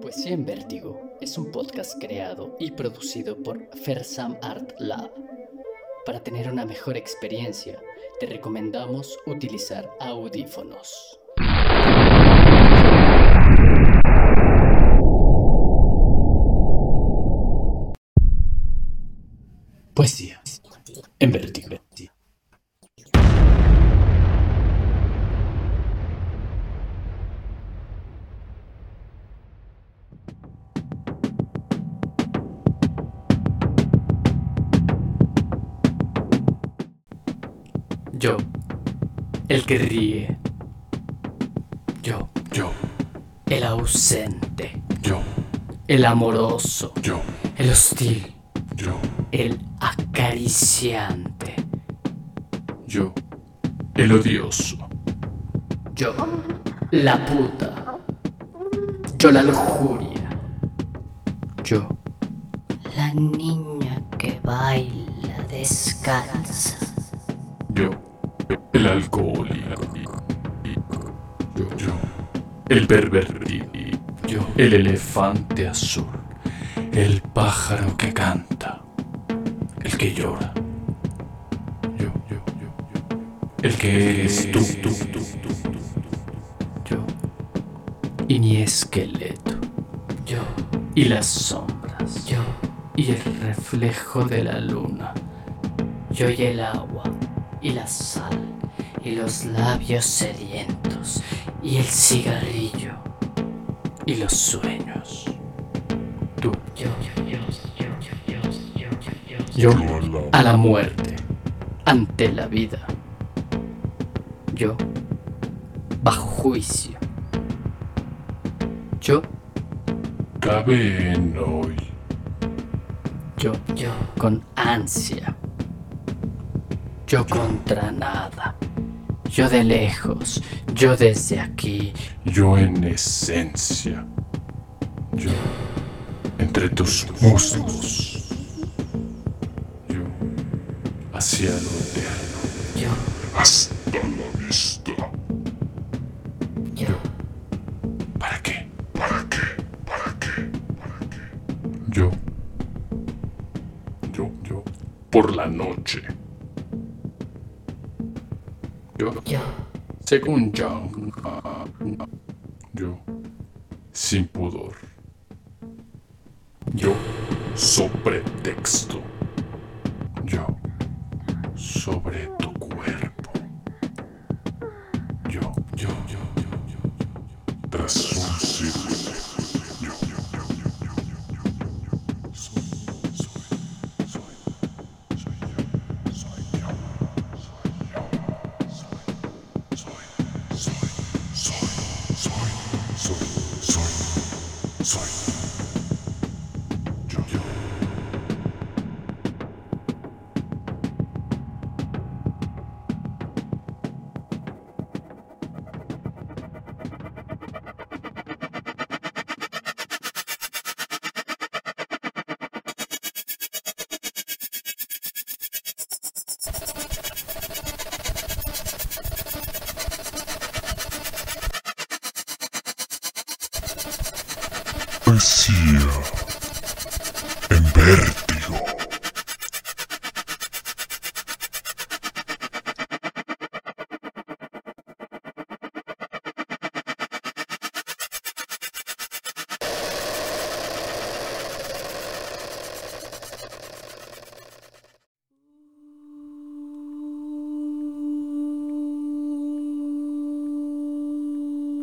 Poesía en Vértigo es un podcast creado y producido por Fersam Art Lab. Para tener una mejor experiencia, te recomendamos utilizar audífonos. Poesía en Vértigo. Yo, el que ríe. Yo, Yo, el ausente. yo, El amoroso. yo, El hostil. yo, El acariciante. yo, el odioso, Yo, la puta. Yo, la lujuria. Yo, La niña que baila descalza. yo, el alcohólico, yo, yo, el pervertido, yo, el elefante azul, el pájaro que canta, el que llora, yo, yo, yo, yo, el que eres tú, tú, tú, tú, tú. yo. Y mi esqueleto. Yo, y las sombras. Yo, y el reflejo de la luna. Yo y el agua, y la sal y los labios sedientos y el cigarrillo y los sueños. Tú, yo, yo, yo, a la muerte, ante la vida. Yo, bajo juicio. Yo, cabe en hoy. Yo, yo, con ansia. Yo contra nada. Yo de lejos, yo desde aquí. yo en esencia, yo entre tus muslos, yo hacia lo eterno. Yo, Hasta la vista. yo, ¿Para qué? ¿Para qué? ¿Para qué? ¿Para qué? Yo. Yo, yo. Por la noche. Yo. Según ah, Yo. Sin pudor. Yo. Sobre texto. Yo. Sobre tu En vértigo.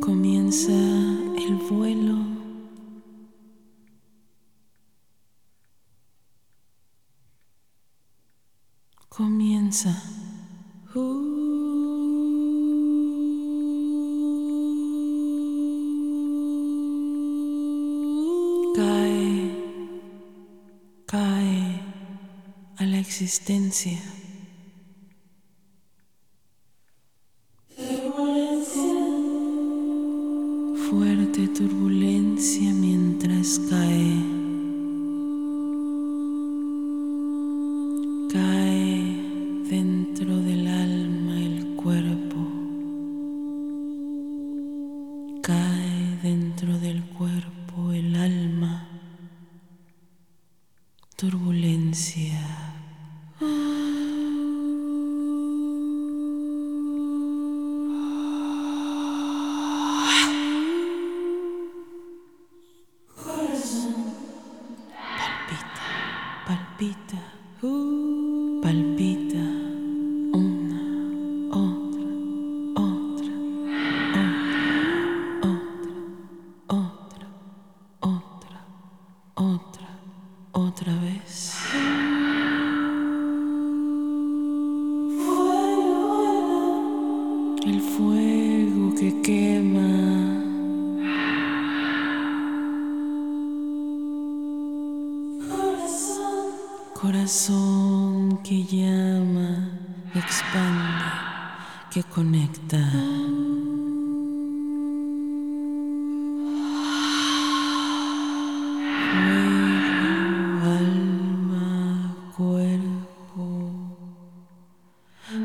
Comienza el vuelo. Cae, cae a la existencia. cae dentro del cuerpo, el alma, turbulencia. Corazón que llama, expande, que conecta.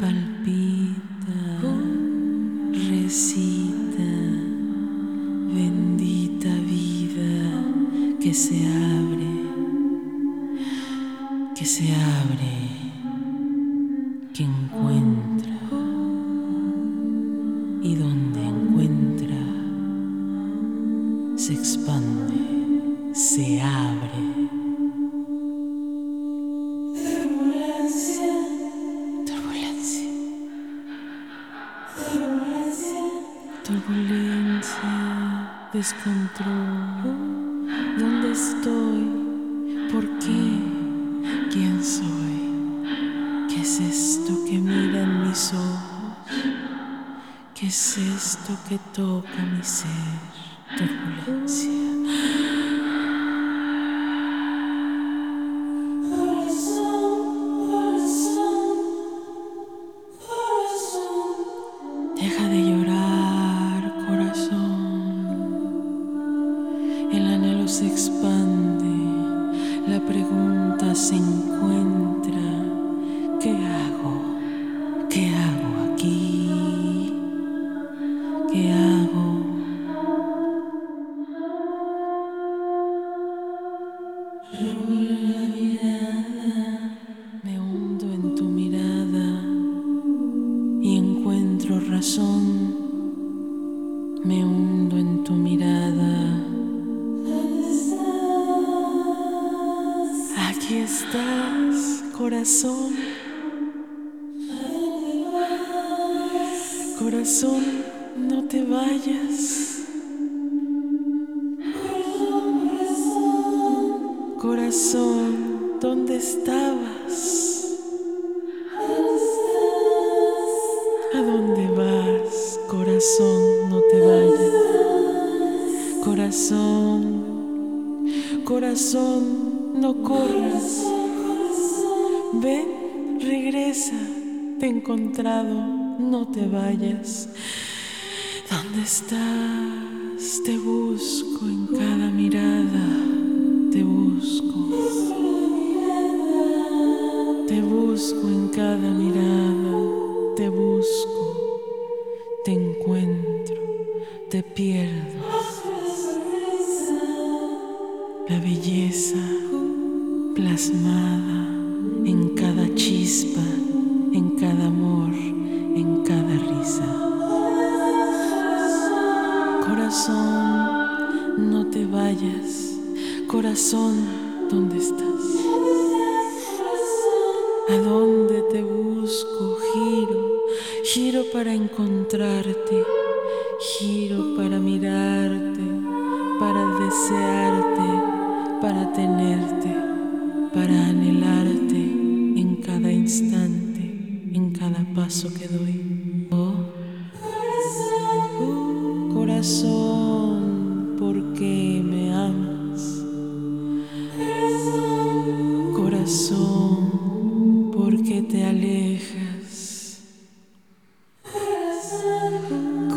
Palpita, recita, bendita vida que se abre se abre, que encuentra y donde encuentra se expande, se abre. Turbulencia. Turbulencia, descontrol. ¿Dónde estoy? ¿Por qué? ¿Quién soy? ¿Qué es esto que mira en mis ojos? ¿Qué es esto que toca mi ser? Turbulencia. Corazón, no te vayas. Corazón, ¿dónde estabas? ¿A dónde vas? Corazón, no te vayas. Corazón, corazón, no corras. Ven, regresa, te he encontrado, no te vayas. ¿Dónde estás? Te busco en cada mirada, te busco. Te busco en cada mirada, te busco, te encuentro, te pierdo. La belleza plasmada en cada chispa, en cada amor, Corazón, no te vayas. Corazón, ¿dónde estás? ¿A dónde te busco? Giro, giro para encontrarte, giro para mirarte, para desearte, para tenerte, para anhelarte en cada instante, en cada paso que doy. Corazón, ¿por qué te alejas?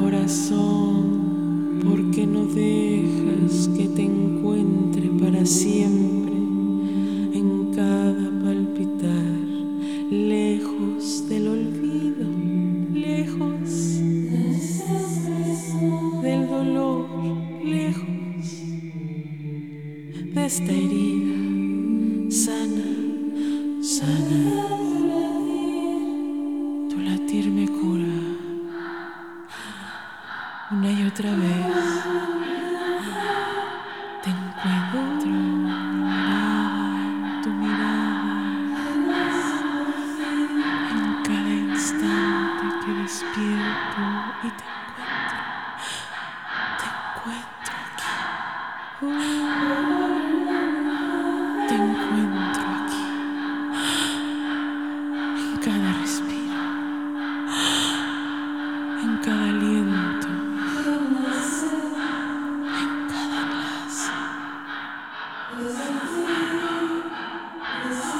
Corazón, ¿por qué no dejas que te encuentre para siempre en cada palpitar, lejos del olvido, lejos del dolor, lejos de esta herida Listen to me. Listen to me.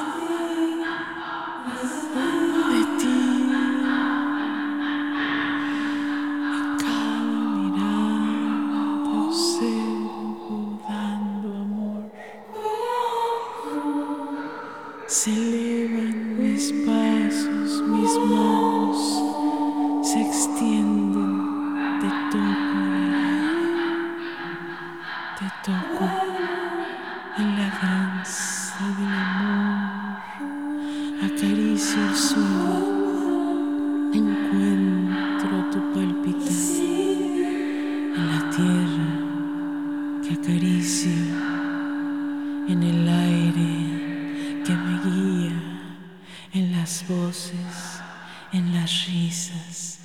en las risas,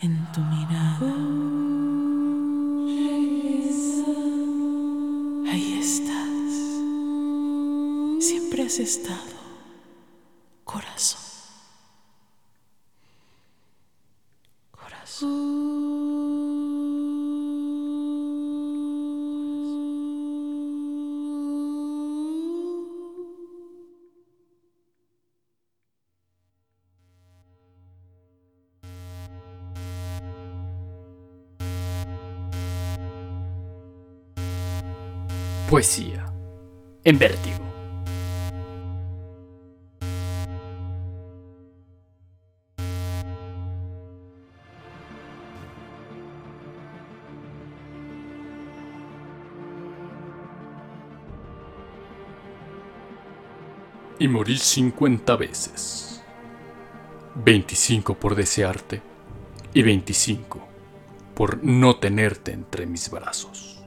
en tu mirada. Ahí estás. Siempre has estado, corazón. Corazón. Poesía en vértigo. Y morir 50 veces. 25 por desearte y 25 por no tenerte entre mis brazos.